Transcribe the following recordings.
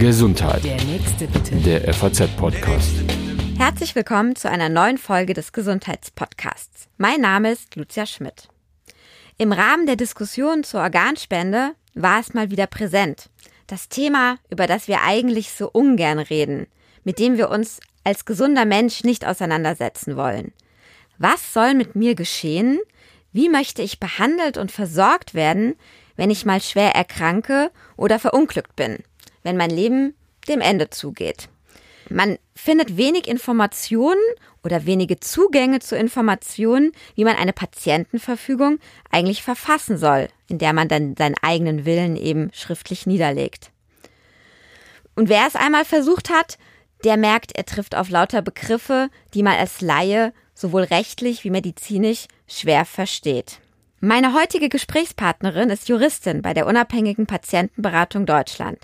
Gesundheit. Der nächste bitte. Der FAZ-Podcast. Herzlich willkommen zu einer neuen Folge des Gesundheitspodcasts. Mein Name ist Lucia Schmidt. Im Rahmen der Diskussion zur Organspende war es mal wieder präsent. Das Thema, über das wir eigentlich so ungern reden, mit dem wir uns als gesunder Mensch nicht auseinandersetzen wollen. Was soll mit mir geschehen? Wie möchte ich behandelt und versorgt werden, wenn ich mal schwer erkranke oder verunglückt bin, wenn mein Leben dem Ende zugeht? Man findet wenig Informationen oder wenige Zugänge zu Informationen, wie man eine Patientenverfügung eigentlich verfassen soll, in der man dann seinen eigenen Willen eben schriftlich niederlegt. Und wer es einmal versucht hat, der merkt, er trifft auf lauter Begriffe, die man als Laie sowohl rechtlich wie medizinisch schwer versteht. Meine heutige Gesprächspartnerin ist Juristin bei der unabhängigen Patientenberatung Deutschland.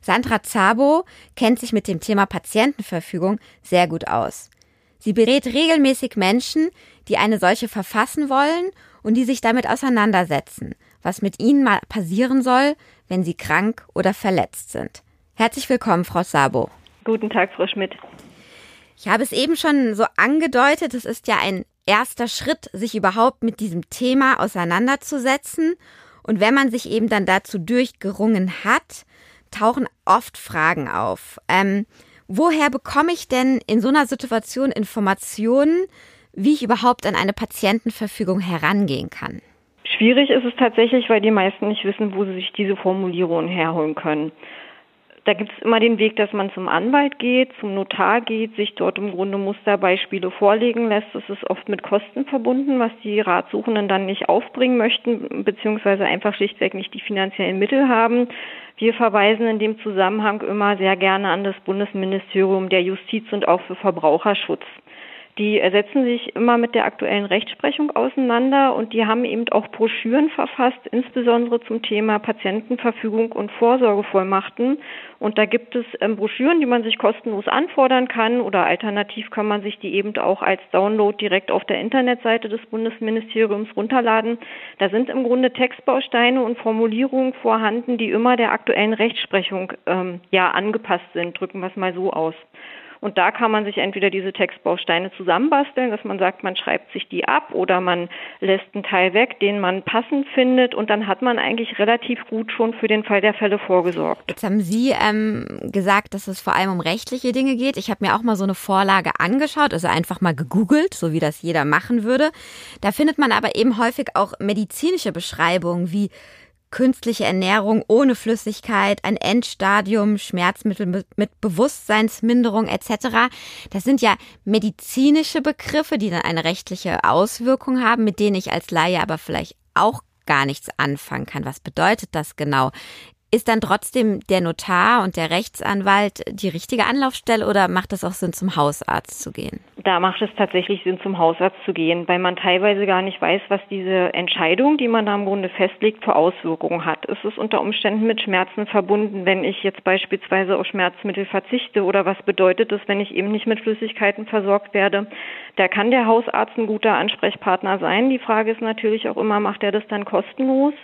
Sandra Zabo kennt sich mit dem Thema Patientenverfügung sehr gut aus. Sie berät regelmäßig Menschen, die eine solche verfassen wollen und die sich damit auseinandersetzen, was mit ihnen mal passieren soll, wenn sie krank oder verletzt sind. Herzlich willkommen, Frau Sabo. Guten Tag, Frau Schmidt. Ich habe es eben schon so angedeutet, es ist ja ein erster Schritt, sich überhaupt mit diesem Thema auseinanderzusetzen. Und wenn man sich eben dann dazu durchgerungen hat, tauchen oft Fragen auf. Ähm, woher bekomme ich denn in so einer Situation Informationen, wie ich überhaupt an eine Patientenverfügung herangehen kann? Schwierig ist es tatsächlich, weil die meisten nicht wissen, wo sie sich diese Formulierungen herholen können. Da gibt es immer den Weg, dass man zum Anwalt geht, zum Notar geht, sich dort im Grunde Musterbeispiele vorlegen lässt. Das ist oft mit Kosten verbunden, was die Ratsuchenden dann nicht aufbringen möchten, beziehungsweise einfach schlichtweg nicht die finanziellen Mittel haben. Wir verweisen in dem Zusammenhang immer sehr gerne an das Bundesministerium der Justiz und auch für Verbraucherschutz. Die setzen sich immer mit der aktuellen Rechtsprechung auseinander und die haben eben auch Broschüren verfasst, insbesondere zum Thema Patientenverfügung und Vorsorgevollmachten. Und da gibt es ähm, Broschüren, die man sich kostenlos anfordern kann oder alternativ kann man sich die eben auch als Download direkt auf der Internetseite des Bundesministeriums runterladen. Da sind im Grunde Textbausteine und Formulierungen vorhanden, die immer der aktuellen Rechtsprechung ähm, ja angepasst sind. Drücken wir es mal so aus. Und da kann man sich entweder diese Textbausteine zusammenbasteln, dass man sagt, man schreibt sich die ab oder man lässt einen Teil weg, den man passend findet und dann hat man eigentlich relativ gut schon für den Fall der Fälle vorgesorgt. Jetzt haben Sie ähm, gesagt, dass es vor allem um rechtliche Dinge geht. Ich habe mir auch mal so eine Vorlage angeschaut, also einfach mal gegoogelt, so wie das jeder machen würde. Da findet man aber eben häufig auch medizinische Beschreibungen wie künstliche Ernährung ohne Flüssigkeit, ein Endstadium, Schmerzmittel mit Bewusstseinsminderung etc. Das sind ja medizinische Begriffe, die dann eine rechtliche Auswirkung haben, mit denen ich als Laie aber vielleicht auch gar nichts anfangen kann. Was bedeutet das genau? Ist dann trotzdem der Notar und der Rechtsanwalt die richtige Anlaufstelle oder macht es auch Sinn, zum Hausarzt zu gehen? Da macht es tatsächlich Sinn, zum Hausarzt zu gehen, weil man teilweise gar nicht weiß, was diese Entscheidung, die man da im Grunde festlegt, für Auswirkungen hat. Ist es unter Umständen mit Schmerzen verbunden, wenn ich jetzt beispielsweise auf Schmerzmittel verzichte oder was bedeutet es, wenn ich eben nicht mit Flüssigkeiten versorgt werde? Da kann der Hausarzt ein guter Ansprechpartner sein. Die Frage ist natürlich auch immer, macht er das dann kostenlos?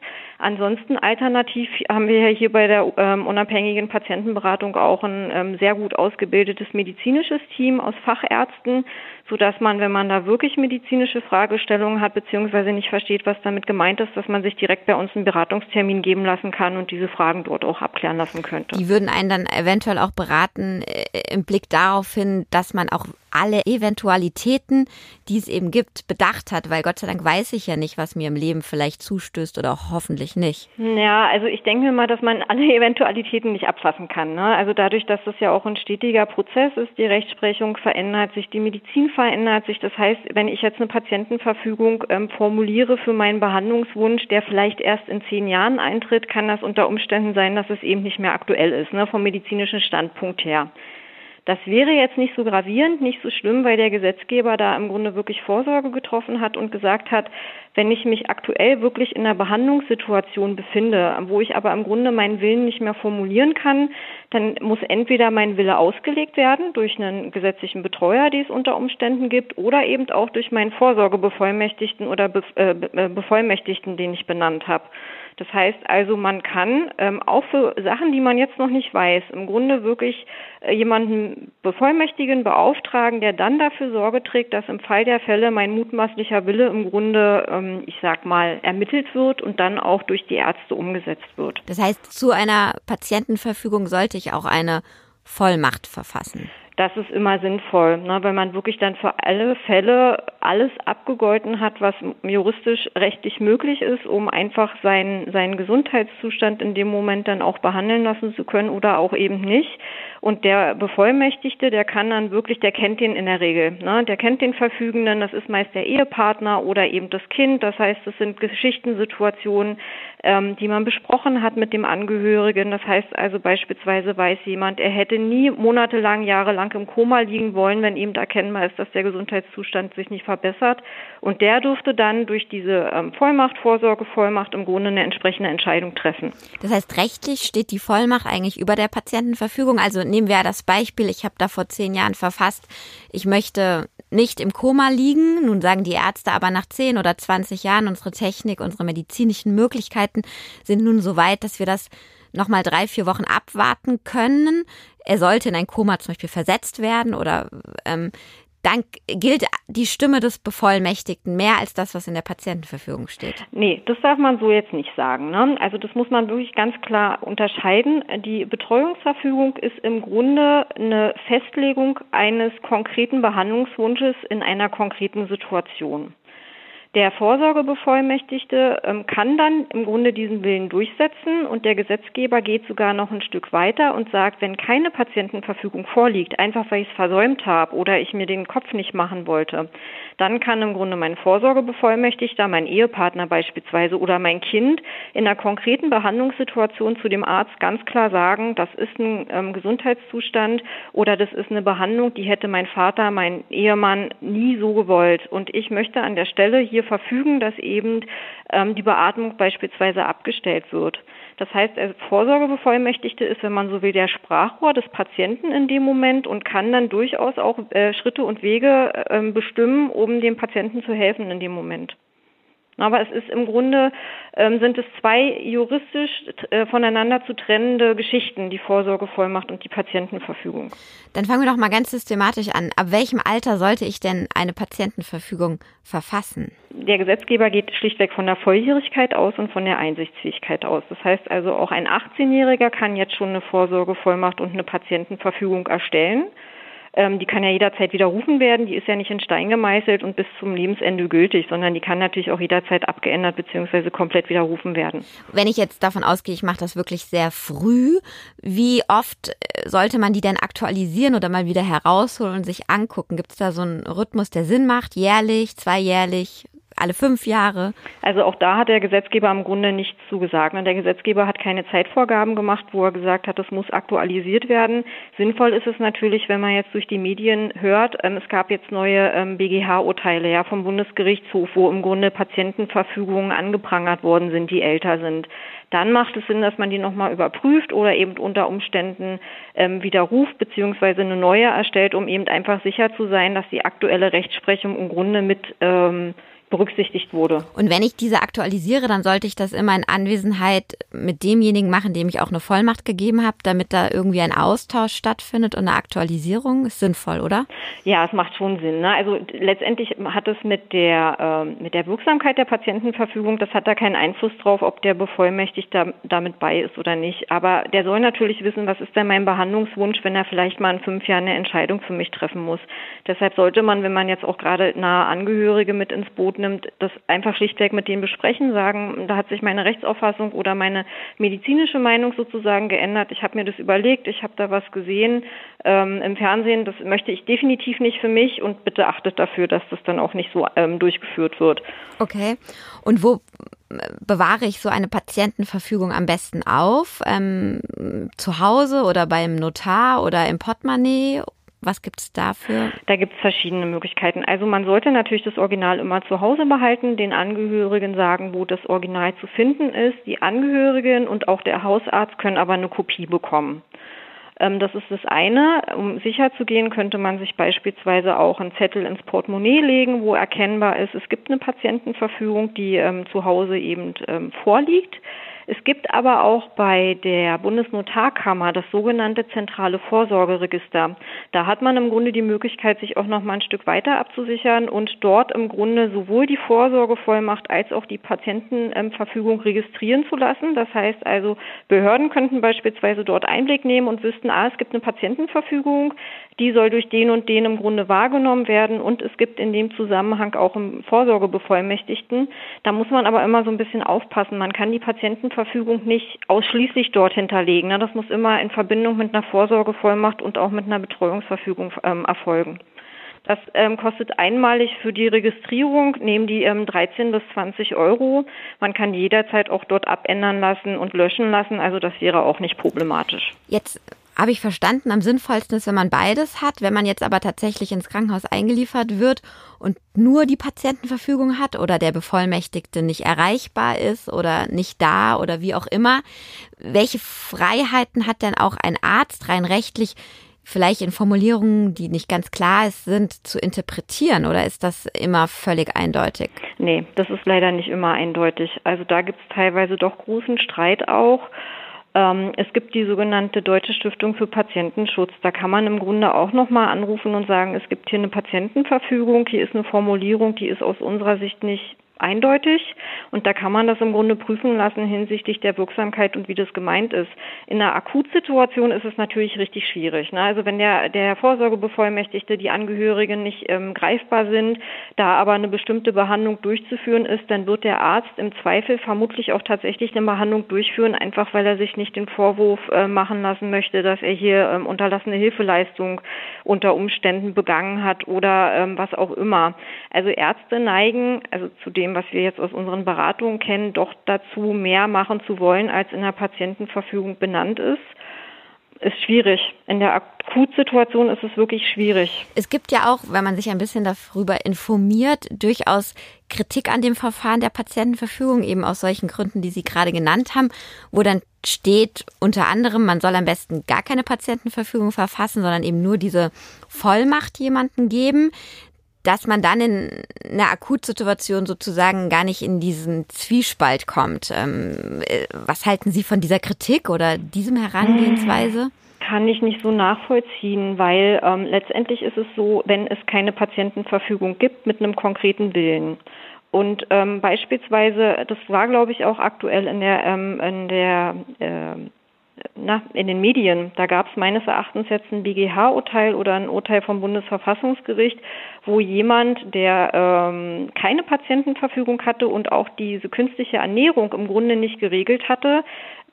Ansonsten alternativ haben wir ja hier bei der ähm, unabhängigen Patientenberatung auch ein ähm, sehr gut ausgebildetes medizinisches Team aus Fachärzten, so dass man, wenn man da wirklich medizinische Fragestellungen hat beziehungsweise nicht versteht, was damit gemeint ist, dass man sich direkt bei uns einen Beratungstermin geben lassen kann und diese Fragen dort auch abklären lassen könnte. Die würden einen dann eventuell auch beraten äh, im Blick darauf hin, dass man auch alle Eventualitäten, die es eben gibt, bedacht hat, weil Gott sei Dank weiß ich ja nicht, was mir im Leben vielleicht zustößt oder hoffentlich nicht. Ja, also ich denke mal, dass man alle Eventualitäten nicht abfassen kann. Ne? Also dadurch, dass das ja auch ein stetiger Prozess ist, die Rechtsprechung verändert sich, die Medizin verändert sich. Das heißt, wenn ich jetzt eine Patientenverfügung ähm, formuliere für meinen Behandlungswunsch, der vielleicht erst in zehn Jahren eintritt, kann das unter Umständen sein, dass es eben nicht mehr aktuell ist, ne, vom medizinischen Standpunkt her. Das wäre jetzt nicht so gravierend, nicht so schlimm, weil der Gesetzgeber da im Grunde wirklich Vorsorge getroffen hat und gesagt hat, Wenn ich mich aktuell wirklich in einer Behandlungssituation befinde, wo ich aber im Grunde meinen Willen nicht mehr formulieren kann, dann muss entweder mein Wille ausgelegt werden durch einen gesetzlichen Betreuer, die es unter Umständen gibt, oder eben auch durch meinen Vorsorgebevollmächtigten oder äh, Bevollmächtigten, den ich benannt habe. Das heißt also, man kann ähm, auch für Sachen, die man jetzt noch nicht weiß, im Grunde wirklich äh, jemanden bevollmächtigen, beauftragen, der dann dafür Sorge trägt, dass im Fall der Fälle mein mutmaßlicher Wille im Grunde, ähm, ich sag mal, ermittelt wird und dann auch durch die Ärzte umgesetzt wird. Das heißt, zu einer Patientenverfügung sollte ich auch eine Vollmacht verfassen das ist immer sinnvoll, ne, wenn man wirklich dann für alle Fälle alles abgegolten hat, was juristisch rechtlich möglich ist, um einfach seinen, seinen Gesundheitszustand in dem Moment dann auch behandeln lassen zu können oder auch eben nicht. Und der Bevollmächtigte, der kann dann wirklich, der kennt den in der Regel. Ne? Der kennt den Verfügenden, das ist meist der Ehepartner oder eben das Kind. Das heißt, es sind Geschichtensituationen, ähm, die man besprochen hat mit dem Angehörigen. Das heißt also beispielsweise weiß jemand, er hätte nie monatelang, jahrelang im Koma liegen wollen, wenn ihm erkennbar ist, dass der Gesundheitszustand sich nicht verbessert. Und der durfte dann durch diese ähm, Vollmacht, Vorsorgevollmacht im Grunde eine entsprechende Entscheidung treffen. Das heißt, rechtlich steht die Vollmacht eigentlich über der Patientenverfügung. Also nehmen wir das Beispiel, ich habe da vor zehn Jahren verfasst, ich möchte nicht im Koma liegen. Nun sagen die Ärzte aber nach 10 oder 20 Jahren, unsere Technik, unsere medizinischen Möglichkeiten sind nun so weit, dass wir das nochmal drei, vier Wochen abwarten können. Er sollte in ein Koma zum Beispiel versetzt werden oder ähm, dann gilt die Stimme des Bevollmächtigten mehr als das, was in der Patientenverfügung steht. Nee, das darf man so jetzt nicht sagen. Ne? Also das muss man wirklich ganz klar unterscheiden. Die Betreuungsverfügung ist im Grunde eine Festlegung eines konkreten Behandlungswunsches in einer konkreten Situation. Der Vorsorgebevollmächtigte ähm, kann dann im Grunde diesen Willen durchsetzen und der Gesetzgeber geht sogar noch ein Stück weiter und sagt, wenn keine Patientenverfügung vorliegt, einfach weil ich es versäumt habe oder ich mir den Kopf nicht machen wollte, dann kann im Grunde mein Vorsorgebevollmächtigter, mein Ehepartner beispielsweise oder mein Kind in einer konkreten Behandlungssituation zu dem Arzt ganz klar sagen, das ist ein ähm, Gesundheitszustand oder das ist eine Behandlung, die hätte mein Vater, mein Ehemann nie so gewollt. Und ich möchte an der Stelle hier wir verfügen, dass eben ähm, die Beatmung beispielsweise abgestellt wird. Das heißt, der Vorsorgebevollmächtigte ist, wenn man so will, der Sprachrohr des Patienten in dem Moment und kann dann durchaus auch äh, Schritte und Wege äh, bestimmen, um dem Patienten zu helfen in dem Moment. Aber es ist im Grunde, ähm, sind es zwei juristisch äh, voneinander zu trennende Geschichten, die Vorsorgevollmacht und die Patientenverfügung. Dann fangen wir doch mal ganz systematisch an. Ab welchem Alter sollte ich denn eine Patientenverfügung verfassen? Der Gesetzgeber geht schlichtweg von der Volljährigkeit aus und von der Einsichtsfähigkeit aus. Das heißt also, auch ein 18-Jähriger kann jetzt schon eine Vorsorgevollmacht und eine Patientenverfügung erstellen. Ähm, die kann ja jederzeit widerrufen werden. Die ist ja nicht in Stein gemeißelt und bis zum Lebensende gültig, sondern die kann natürlich auch jederzeit abgeändert bzw. komplett widerrufen werden. Wenn ich jetzt davon ausgehe, ich mache das wirklich sehr früh, wie oft äh, sollte man die denn aktualisieren oder mal wieder herausholen und sich angucken? Gibt es da so einen Rhythmus, der Sinn macht? Jährlich, zweijährlich? Alle fünf Jahre? Also auch da hat der Gesetzgeber im Grunde nichts zugesagt. Der Gesetzgeber hat keine Zeitvorgaben gemacht, wo er gesagt hat, es muss aktualisiert werden. Sinnvoll ist es natürlich, wenn man jetzt durch die Medien hört, ähm, es gab jetzt neue ähm, BGH-Urteile ja, vom Bundesgerichtshof, wo im Grunde Patientenverfügungen angeprangert worden sind, die älter sind. Dann macht es Sinn, dass man die nochmal überprüft oder eben unter Umständen ähm, widerruft beziehungsweise eine neue erstellt, um eben einfach sicher zu sein, dass die aktuelle Rechtsprechung im Grunde mit ähm, berücksichtigt wurde. Und wenn ich diese aktualisiere, dann sollte ich das immer in Anwesenheit mit demjenigen machen, dem ich auch eine Vollmacht gegeben habe, damit da irgendwie ein Austausch stattfindet und eine Aktualisierung ist sinnvoll, oder? Ja, es macht schon Sinn. Ne? Also letztendlich hat es mit der äh, mit der Wirksamkeit der Patientenverfügung, das hat da keinen Einfluss drauf, ob der Bevollmächtigte damit bei ist oder nicht. Aber der soll natürlich wissen, was ist denn mein Behandlungswunsch, wenn er vielleicht mal in fünf Jahren eine Entscheidung für mich treffen muss. Deshalb sollte man, wenn man jetzt auch gerade nahe Angehörige mit ins Boot nimmt, das einfach schlichtweg mit denen besprechen, sagen, da hat sich meine Rechtsauffassung oder meine medizinische Meinung sozusagen geändert. Ich habe mir das überlegt, ich habe da was gesehen ähm, im Fernsehen, das möchte ich definitiv nicht für mich und bitte achtet dafür, dass das dann auch nicht so ähm, durchgeführt wird. Okay. Und wo bewahre ich so eine Patientenverfügung am besten auf? Ähm, zu Hause oder beim Notar oder im Portemonnaie Was gibt es dafür? Da gibt es verschiedene Möglichkeiten. Also man sollte natürlich das Original immer zu Hause behalten, den Angehörigen sagen, wo das Original zu finden ist. Die Angehörigen und auch der Hausarzt können aber eine Kopie bekommen. Ähm, das ist das eine. Um sicher zu gehen, könnte man sich beispielsweise auch einen Zettel ins Portemonnaie legen, wo erkennbar ist, es gibt eine Patientenverfügung, die ähm, zu Hause eben ähm, vorliegt. Es gibt aber auch bei der Bundesnotarkammer das sogenannte zentrale Vorsorgeregister. Da hat man im Grunde die Möglichkeit, sich auch noch mal ein Stück weiter abzusichern und dort im Grunde sowohl die Vorsorgevollmacht als auch die Patientenverfügung registrieren zu lassen. Das heißt also, Behörden könnten beispielsweise dort Einblick nehmen und wüssten, ah, es gibt eine Patientenverfügung, die soll durch den und den im Grunde wahrgenommen werden und es gibt in dem Zusammenhang auch im Vorsorgebevollmächtigten. Da muss man aber immer so ein bisschen aufpassen. Man kann die Patientenverfügung nicht ausschließlich dort hinterlegen. Ne? Das muss immer in Verbindung mit einer Vorsorgevollmacht und auch mit einer Betreuungsverfügung ähm, erfolgen. Das ähm, kostet einmalig für die Registrierung, nehmen die ähm, 13 bis 20 Euro. Man kann jederzeit auch dort abändern lassen und löschen lassen, also das wäre auch nicht problematisch. Jetzt habe ich verstanden, am sinnvollsten ist, wenn man beides hat. Wenn man jetzt aber tatsächlich ins Krankenhaus eingeliefert wird und nur die Patientenverfügung hat oder der Bevollmächtigte nicht erreichbar ist oder nicht da oder wie auch immer, welche Freiheiten hat denn auch ein Arzt rein rechtlich, vielleicht in Formulierungen, die nicht ganz klar sind, zu interpretieren oder ist das immer völlig eindeutig? Nee, das ist leider nicht immer eindeutig. Also da gibt es teilweise doch großen Streit auch. Ähm, es gibt die sogenannte Deutsche Stiftung für Patientenschutz. Da kann man im Grunde auch nochmal anrufen und sagen, es gibt hier eine Patientenverfügung, hier ist eine Formulierung, die ist aus unserer Sicht nicht eindeutig und da kann man das im Grunde prüfen lassen hinsichtlich der Wirksamkeit und wie das gemeint ist. In einer Akutsituation ist es natürlich richtig schwierig. Ne? Also wenn der, der Vorsorgebevollmächtigte, die Angehörigen nicht ähm, greifbar sind, da aber eine bestimmte Behandlung durchzuführen ist, dann wird der Arzt im Zweifel vermutlich auch tatsächlich eine Behandlung durchführen, einfach weil er sich nicht den Vorwurf äh, machen lassen möchte, dass er hier ähm, unterlassene Hilfeleistung unter Umständen begangen hat oder ähm, was auch immer. Also Ärzte neigen, also zu dem dem, was wir jetzt aus unseren Beratungen kennen, doch dazu mehr machen zu wollen, als in der Patientenverfügung benannt ist ist schwierig. In der Akutsituation ist es wirklich schwierig. Es gibt ja auch, wenn man sich ein bisschen darüber informiert, durchaus Kritik an dem Verfahren der Patientenverfügung, eben aus solchen Gründen, die Sie gerade genannt haben, wo dann steht unter anderem, man soll am besten gar keine Patientenverfügung verfassen, sondern eben nur diese Vollmacht jemanden geben dass man dann in einer Akutsituation sozusagen gar nicht in diesen Zwiespalt kommt. Ähm, äh, was halten Sie von dieser Kritik oder diesem Herangehensweise? Kann ich nicht so nachvollziehen, weil ähm, letztendlich ist es so, wenn es keine Patientenverfügung gibt mit einem konkreten Willen. Und ähm, beispielsweise, das war glaube ich auch aktuell in der ähm, in der äh, na, in den Medien. Da gab es meines Erachtens jetzt ein BGH-Urteil oder ein Urteil vom Bundesverfassungsgericht, wo jemand, der ähm, keine Patientenverfügung hatte und auch diese künstliche Ernährung im Grunde nicht geregelt hatte,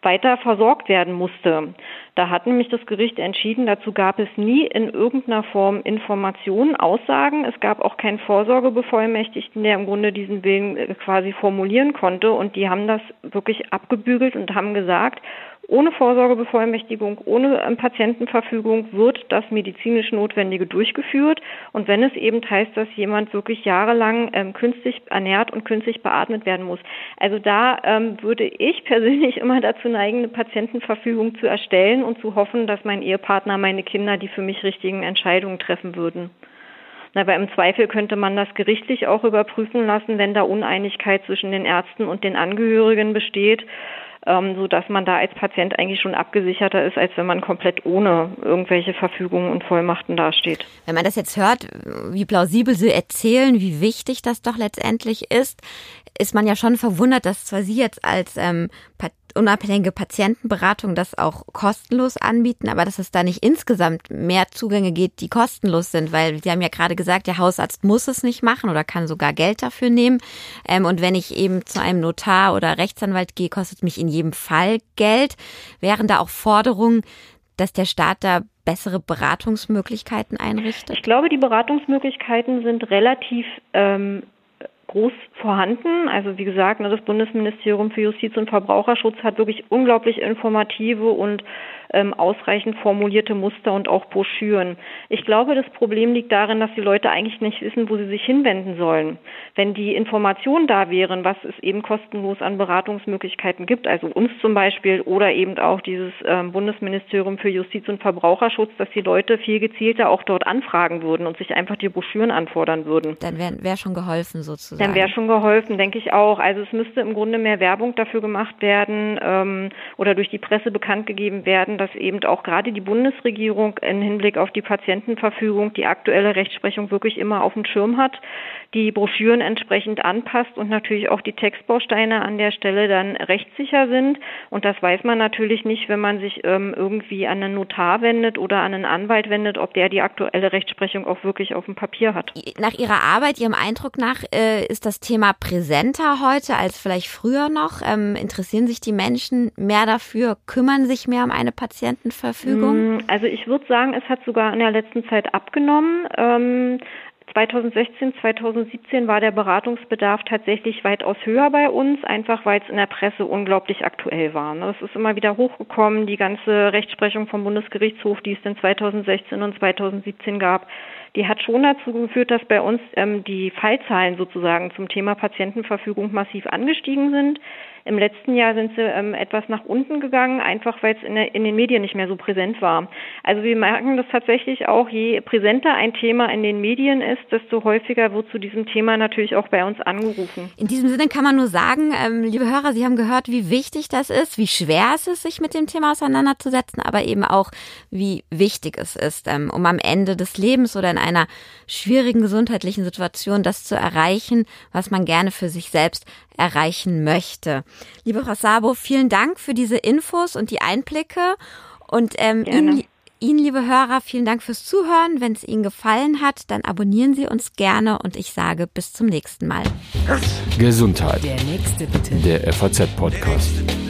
weiter versorgt werden musste. Da hat nämlich das Gericht entschieden, dazu gab es nie in irgendeiner Form Informationen, Aussagen. Es gab auch keinen Vorsorgebevollmächtigten, der im Grunde diesen Willen äh, quasi formulieren konnte. Und die haben das wirklich abgebügelt und haben gesagt, ohne Vorsorgebevollmächtigung, ohne ähm, Patientenverfügung wird das medizinisch Notwendige durchgeführt. Und wenn es eben heißt, dass jemand wirklich jahrelang ähm, künstlich ernährt und künstlich beatmet werden muss. Also da ähm, würde ich persönlich immer dazu neigen, eine Patientenverfügung zu erstellen und zu hoffen, dass mein Ehepartner, meine Kinder die für mich richtigen Entscheidungen treffen würden. Aber im Zweifel könnte man das gerichtlich auch überprüfen lassen, wenn da Uneinigkeit zwischen den Ärzten und den Angehörigen besteht ähm, so dass man da als Patient eigentlich schon abgesicherter ist, als wenn man komplett ohne irgendwelche Verfügungen und Vollmachten dasteht. Wenn man das jetzt hört, wie plausibel Sie erzählen, wie wichtig das doch letztendlich ist, ist man ja schon verwundert, dass zwar Sie jetzt als ähm, unabhängige Patientenberatung das auch kostenlos anbieten, aber dass es da nicht insgesamt mehr Zugänge geht, die kostenlos sind, weil Sie haben ja gerade gesagt, der Hausarzt muss es nicht machen oder kann sogar Geld dafür nehmen. Ähm, und wenn ich eben zu einem Notar oder Rechtsanwalt gehe, kostet mich in jedem Fall Geld. Wären da auch Forderungen, dass der Staat da bessere Beratungsmöglichkeiten einrichtet? Ich glaube, die Beratungsmöglichkeiten sind relativ ähm, groß vorhanden. Also wie gesagt, ne, das Bundesministerium für Justiz und Verbraucherschutz hat wirklich unglaublich informative und ähm, ausreichend formulierte Muster und auch Broschüren. Ich glaube, das Problem liegt darin, dass die Leute eigentlich nicht wissen, wo sie sich hinwenden sollen. Wenn die Informationen da wären, was es eben kostenlos an Beratungsmöglichkeiten gibt, also uns zum Beispiel oder eben auch dieses ähm, Bundesministerium für Justiz und Verbraucherschutz, dass die Leute viel gezielter auch dort anfragen würden und sich einfach die Broschüren anfordern würden. Dann wäre wär schon geholfen sozusagen. Dann wäre schon geholfen, denke ich auch. Also es müsste im Grunde mehr Werbung dafür gemacht werden ähm, oder durch die Presse bekannt gegeben werden, dass eben auch gerade die Bundesregierung im Hinblick auf die Patientenverfügung die aktuelle Rechtsprechung wirklich immer auf dem Schirm hat, die Broschüren entsprechend anpasst und natürlich auch die Textbausteine an der Stelle dann rechtssicher sind. Und das weiß man natürlich nicht, wenn man sich ähm, irgendwie an einen Notar wendet oder an einen Anwalt wendet, ob der die aktuelle Rechtsprechung auch wirklich auf dem Papier hat. Nach Ihrer Arbeit, Ihrem Eindruck nach, äh, ist das Thema präsenter heute als vielleicht früher noch? Ähm, interessieren sich die Menschen mehr dafür, kümmern sich mehr um eine Patientenverfügung? Mm, also ich würde sagen, es hat sogar in der letzten Zeit abgenommen. Ähm, 2016, 2017 war der Beratungsbedarf tatsächlich weitaus höher bei uns, einfach weil es in der Presse unglaublich aktuell war. Ne? Es ist immer wieder hochgekommen, die ganze Rechtsprechung vom Bundesgerichtshof, die es dann 2016 und 2017 gab, die hat schon dazu geführt, dass bei uns ähm, die Fallzahlen sozusagen zum Thema Patientenverfügung massiv angestiegen sind. Im letzten Jahr sind sie ähm, etwas nach unten gegangen, einfach weil es in, in, den Medien nicht mehr so präsent war. Also wir merken das tatsächlich auch, je präsenter ein Thema in den Medien ist, desto häufiger wird zu diesem Thema natürlich auch bei uns angerufen. In diesem Sinne kann man nur sagen, ähm, liebe Hörer, Sie haben gehört, wie wichtig das ist, wie schwer es ist, sich mit dem Thema auseinanderzusetzen, aber eben auch, wie wichtig es ist, ähm, um am Ende des Lebens oder in einer schwierigen gesundheitlichen Situation das zu erreichen, was man gerne für sich selbst erreichen möchte. Liebe Frau Sabo, vielen Dank für diese Infos und die Einblicke und ähm, Ihnen, Ihnen, liebe Hörer, vielen Dank fürs Zuhören. Wenn es Ihnen gefallen hat, dann abonnieren Sie uns gerne und ich sage bis zum nächsten Mal. Gesundheit. Der nächste bitte. Der FAZ-Podcast.